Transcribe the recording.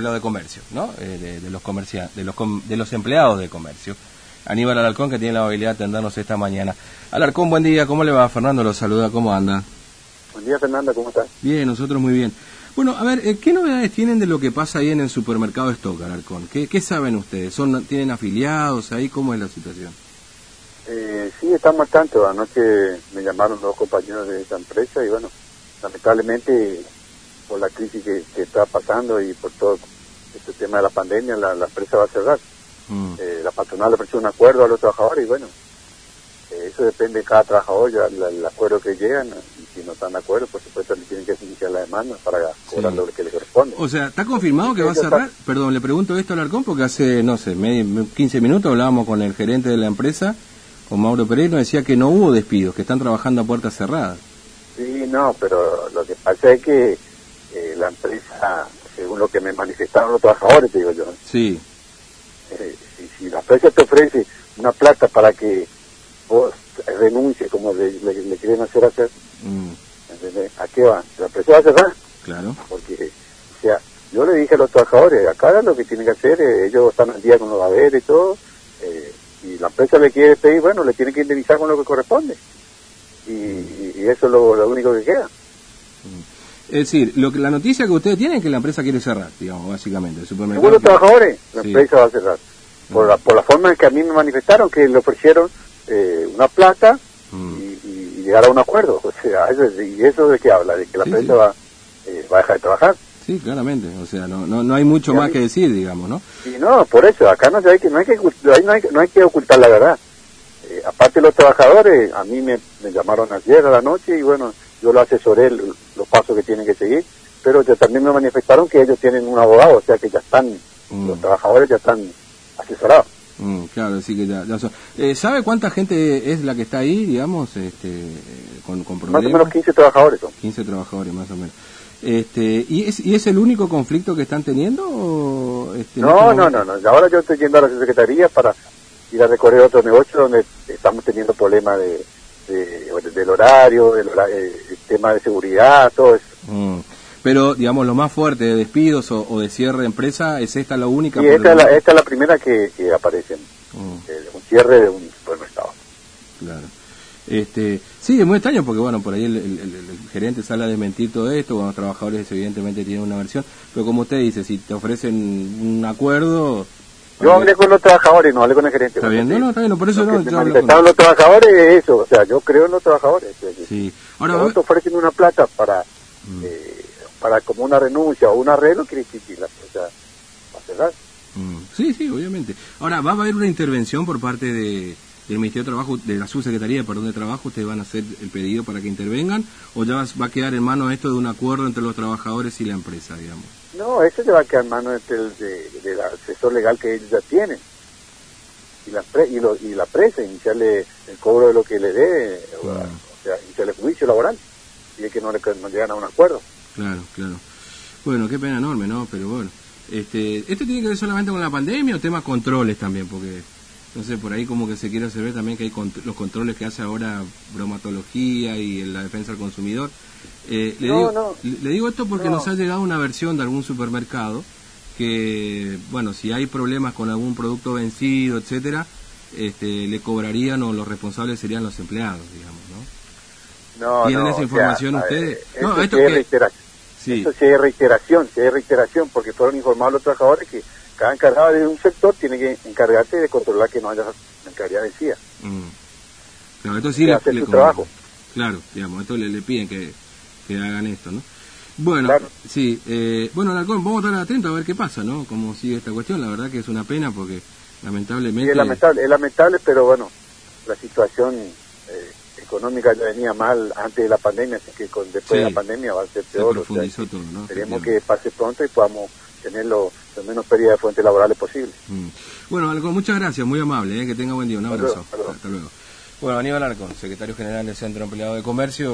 empleado de comercio, ¿no? Eh, de, los comerciantes, de los, de los empleados de comercio. Aníbal Alarcón, que tiene la habilidad de atendernos esta mañana. Alarcón, buen día, ¿cómo le va? Fernando lo saluda, ¿cómo anda? Buen día, Fernando, ¿cómo estás? Bien, nosotros muy bien. Bueno, a ver, eh, ¿qué novedades tienen de lo que pasa ahí en el supermercado Stock, Alarcón? ¿Qué, ¿Qué, saben ustedes? ¿Son, ¿Tienen afiliados ahí? ¿Cómo es la situación? Eh, sí, estamos al tanto. Anoche me llamaron dos compañeros de esa empresa y bueno, lamentablemente por la crisis que, está pasando y por todo este tema de la pandemia, la, empresa va a cerrar. Mm. Eh, la patronal ofreció un acuerdo a los trabajadores y bueno, eh, eso depende de cada trabajador, ya el, acuerdo que llegan, y si no están de acuerdo, por supuesto le tienen que iniciar la demanda para cobrar lo que le corresponde. O sea, ¿está confirmado que va a cerrar? Perdón, le pregunto esto al Arcón porque hace, no sé, 15 minutos hablábamos con el gerente de la empresa, con Mauro Pereira, decía que no hubo despidos, que están trabajando a puertas cerradas. Sí, no, pero lo que pasa es que la empresa, según lo que me manifestaron los trabajadores, te digo yo. Sí. Eh, si, la empresa te ofrece una plata para que vos renuncies, como le, quieren hacer hacer, mm. ¿a qué va? ¿La empresa va a cerrar? Claro. Porque, o sea, yo le dije a los trabajadores, acá lo que tienen que hacer, eh, ellos están al día con los haberes y todo, y la empresa le quiere pedir, bueno, le tiene que indemnizar con lo que corresponde. Y, eso es lo, único que queda. Mm. Es decir, lo que, la noticia que ustedes tienen es que la empresa quiere cerrar, digamos, básicamente. El supermercado Según los trabajadores, la empresa va a cerrar. Por, la, por la forma en que a mí me manifestaron, que le ofrecieron eh, una plata mm. y, llegar a un acuerdo. O sea, ¿y eso de qué habla? De que la empresa va, eh, va a dejar de trabajar. Sí, claramente. O sea, no, no, no hay mucho más que decir, digamos, ¿no? Sí, no, por eso. Acá no hay que, no hay que, no hay, no hay que ocultar la verdad. Eh, aparte los trabajadores, a mí me, me llamaron ayer a la noche y bueno, yo lo asesoré pasos que tienen que seguir, pero también me manifestaron que ellos tienen un abogado, o sea que ya están, mm. los trabajadores ya están asesorados. Mm, claro, sí que ya, eh, ¿Sabe cuánta gente es la que está ahí, digamos, este, con, con problemas? Más o menos 15 trabajadores son. 15 trabajadores, más o menos. Este, ¿y, es, ¿Y es el único conflicto que están teniendo? este, no, no, no, no. Ahora yo estoy yendo a la Secretaría para ir a recorrer otro negocio donde estamos teniendo problemas de, del horario, del eh, el tema de seguridad, todo eso. Mm. Pero, digamos, lo más fuerte de despidos o, de cierre de empresa, ¿es esta la única? Sí, esta, es la, primera que, aparece, mm. eh, un cierre de un supermercado. Claro. Este, sí, es muy extraño porque, bueno, por ahí el, gerente sale a desmentir todo esto, bueno, los trabajadores evidentemente tienen una versión, pero como usted dice, si te ofrecen un acuerdo, yo hablé con los trabajadores, no hablé con el gerente. Está bien, no, no, está bien, por eso no. Yo los trabajadores eso, o sea, yo creo en los trabajadores. Sí. Ahora, si te ofrecen una plata para, mm. eh, para como una renuncia o un arreglo, quiere decir la empresa va a cerrar. Mm. Sí, sí, obviamente. Ahora, ¿va a haber una intervención por parte de, del Ministerio de Trabajo, de la Subsecretaría Perdón, de Trabajo? ¿Ustedes van a hacer el pedido para que intervengan? ¿O ya va a quedar en manos esto de un acuerdo entre los trabajadores y la empresa, digamos? No, eso se va a quedar en manos del, asesor legal que ellos ya tienen. Y la, y, lo, y la presa, iniciarle el cobro de lo que le dé, o, sea, iniciarle juicio laboral, y es que no, le, no llegan a un acuerdo. Claro, claro. Bueno, qué pena enorme, ¿no? Pero bueno, este, ¿esto tiene que ver solamente con la pandemia o temas controles también? Porque, sé, por ahí como que se quiere hacer también que hay los controles que hace ahora bromatología y la defensa del consumidor eh, le, digo, le digo esto porque nos ha llegado una versión de algún supermercado que, bueno, si hay problemas con algún producto vencido, etcétera, este, le cobrarían o los responsables serían los empleados, digamos, ¿no? ¿Tienen esa información ustedes? no, esto es reiteración. Sí. Esto sí es reiteración, sí es reiteración, porque fueron informados los trabajadores que cada encargado de un sector tiene que encargarse de controlar que no haya mercadería vencida. Mm. Claro, esto sí le, le trabajo. Claro, digamos, esto le, le piden que que hagan esto, ¿no? Bueno, sí, eh, bueno, vamos a estar atentos a ver qué pasa, ¿no? Cómo sigue esta cuestión, la verdad que es una pena porque lamentablemente... es lamentable, es lamentable, pero bueno, la situación eh, económica ya venía mal antes de la pandemia, así que con, después de la pandemia va a ser peor. Se profundizó todo, ¿no? Esperemos que pase pronto y podamos tener lo, menos pérdida de fuentes laborales posible. Mm. Bueno, Alcón, muchas gracias, muy amable, ¿eh? que tenga buen día, un abrazo. Hasta luego. Bueno, Aníbal Arcón, secretario general del Centro Empleado de Comercio.